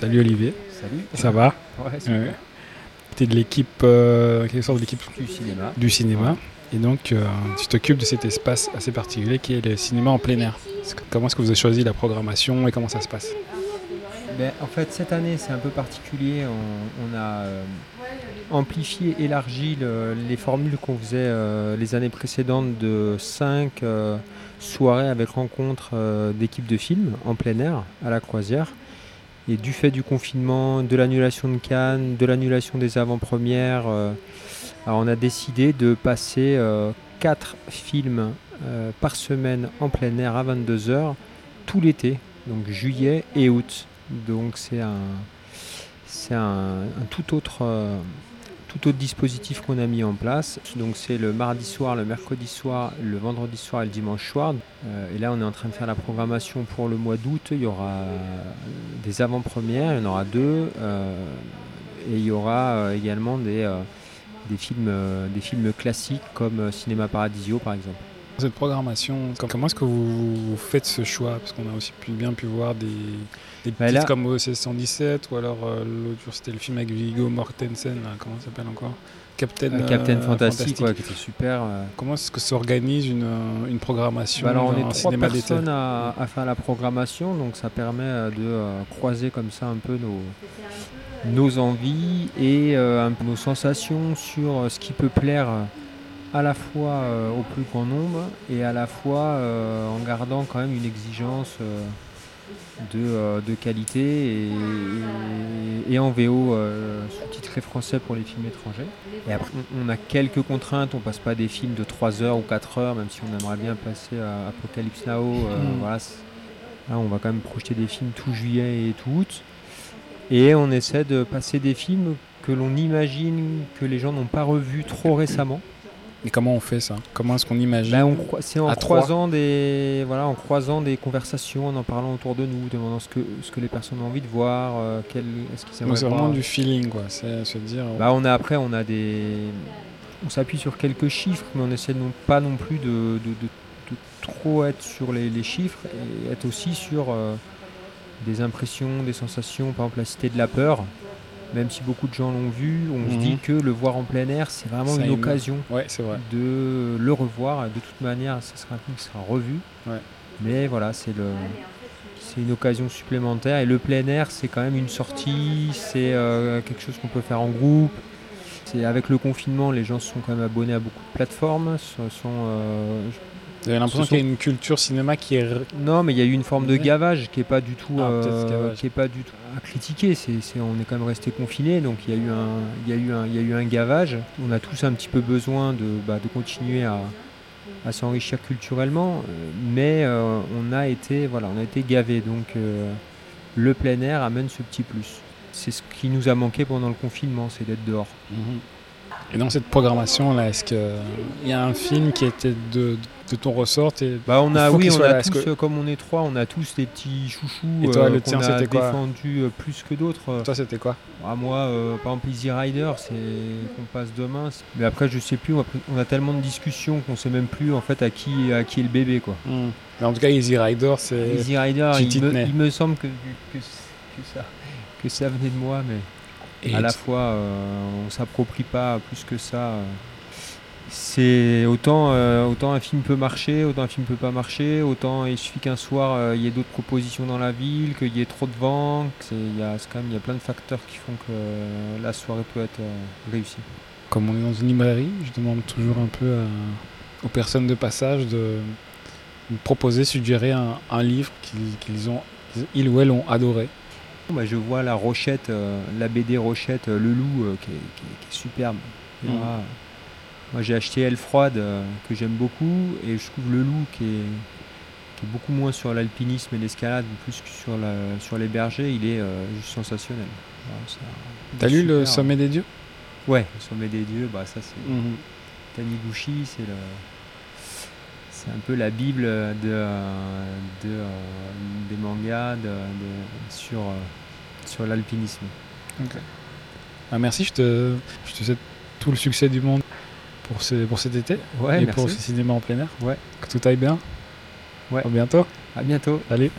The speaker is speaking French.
Salut Olivier. Salut. Ça va Ouais, super. Ouais. Tu es de l'équipe, euh, quelle sorte de l'équipe Du cinéma. du cinéma. Et donc, euh, tu t'occupes de cet espace assez particulier qui est le cinéma en plein air. Comment est-ce que vous avez choisi la programmation et comment ça se passe? Ben, en fait, cette année, c'est un peu particulier. On, on a euh, amplifié, élargi le- les formules qu'on faisait les années précédentes de 5 soirées avec rencontres d'équipes de films en plein air à la croisière. Et du fait du confinement, de l'annulation de Cannes, de l'annulation des avant-premières, euh, on a décidé de passer 4 films euh, par semaine en plein air à 22h tout l'été, donc juillet et août. Donc c'est un, un, tout autre, euh, tout autre dispositif qu'on a mis en place. Donc c'est le mardi soir, le mercredi soir, le vendredi soir et le dimanche soir. Euh, et là on est en train de faire la programmation pour le mois d'août. Il y aura des avant-premières, il y en aura deux. euh, et il y aura euh, également des, euh, des, films, euh, des films classiques comme euh, Cinéma Paradisio par exemple. Cette programmation, com- comment est-ce que vous, faites ce choix? Parce qu'on a aussi pu- bien pu voir des, des Bah titres comme OC 117 ou alors euh, l'autre jour c'était le film avec Viggo Mortensen, là, comment ça s'appelle encore? Captain, Euh, Captain euh, Fantastic, ouais, qui était super. Comment est-ce que s'organise une, une programmation Bah alors on est trois personnes à, à faire la programmation, donc ça permet de croiser comme ça un peu nos, nos envies et euh, un peu nos sensations sur ce qui peut plaire à la fois euh, au plus grand nombre et à la fois euh, en gardant quand même une exigence euh, de, de qualité et, et- et en VO sous-titré français pour les films étrangers. Et après, on- a quelques contraintes, on passe pas des films de 3 heures ou 4 heures, même si on aimerait bien passer à Apocalypse Now. Mm. voilà, là, on va quand même projeter des films tout juillet et tout août. Et on essaie de passer des films que l'on imagine que les gens n'ont pas revus trop récemment. Et comment on fait ça? Comment est-ce qu'on imagine on croi- c'est en à croisant des voilà, en croisant des conversations, en en parlant autour de nous, demandant ce que ce que les personnes ont envie de voir, euh, quel est-ce qu'ils aimeraient c'est vraiment du feeling, quoi. C'est se dire. Bah, on a après on a des on s'appuie sur quelques chiffres mais on essaie non pas non plus de, de- de- de trop être sur les, les chiffres et être aussi sur euh, des impressions, des sensations, par exemple la cité de la peur. Même si beaucoup de gens l'ont vu, on se Mhm. dit que le voir en plein air, c'est vraiment Ça une occasion Ouais, c'est vrai. de le revoir. De toute manière, ce sera un film qui sera revu. Ouais. Mais voilà, c'est le c'est une occasion supplémentaire. Et le plein air, c'est quand même une sortie, c'est euh, quelque chose qu'on peut faire en groupe. C'est avec le confinement, les gens se sont quand même abonnés à beaucoup de plateformes. sont, euh, Vous avez l'impression qu'il y a une culture cinéma qui est. non, mais il y a eu une forme de gavage qui est pas du tout, Ah, euh, qui est pas du tout à critiquer. C'est, on est quand même resté confiné, donc il y a eu un, il y a eu un, il y a eu un gavage. On a tous un petit peu besoin de, bah, de continuer à, à s'enrichir culturellement, euh, mais euh, on a été, voilà, on a été gavé. Donc euh, le plein air amène ce petit plus. C'est ce qui nous a manqué pendant le confinement, c'est d'être dehors. Et dans cette programmation-là, est-ce qu'il y a un film qui était de, de ton ressort et... Bah on a oui on a tous que- euh, comme on est trois on a tous des petits chouchous Et toi, euh, le tien, a c'était quoi défendus euh, plus que d'autres. Toi, c'était quoi? Ah, moi, euh, par exemple, Easy Rider, c'est qu'on passe demain. Mais après, je sais plus. On a, on a tellement de discussions qu'on sait même plus en fait à qui à qui est le bébé quoi. Mais En tout cas, Easy Rider, c'est. Easy Rider, me, il me semble que, que, que ça que ça venait de moi, mais Et à la fois, euh, on s'approprie pas plus que ça. euh. C'est autant, euh, autant un film peut marcher, autant un film peut pas marcher, autant il suffit qu'un soir euh, il y ait d'autres propositions dans la ville, qu'il y ait trop de vent, il y a, quand même il y a plein de facteurs qui font que euh, la soirée peut être euh, réussie. Comme on est dans une librairie, je demande toujours un peu à- aux personnes de passage de de proposer, suggérer un, un livre qu'ils qu'ils ont, ils ou elles ont adoré. Bah, je vois la Rochette, euh, la BD Rochette, euh, Le Loup, euh, qui, est, qui est- qui est superbe. Mhm. Moi j'ai acheté Elle Froide, euh, que j'aime beaucoup, et je trouve Le Loup qui est, qui est beaucoup moins sur l'alpinisme et l'escalade, plus que sur, la, sur les bergers, il est juste sensationnel. T'as lu le. Sommet des Dieux? Ouais, Le Sommet des Dieux, bah, ça c'est Taniguchi, c'est le. C'est un peu la bible de, euh, de, euh, des mangas de, de- sur, euh, sur l'alpinisme. Ah, merci, je te, je te souhaite tout le succès du monde pour, ce, pour cet été Ouais, et merci. pour ce cinéma en plein air. Ouais. Que tout aille bien. Ouais. À bientôt. À bientôt. Allez.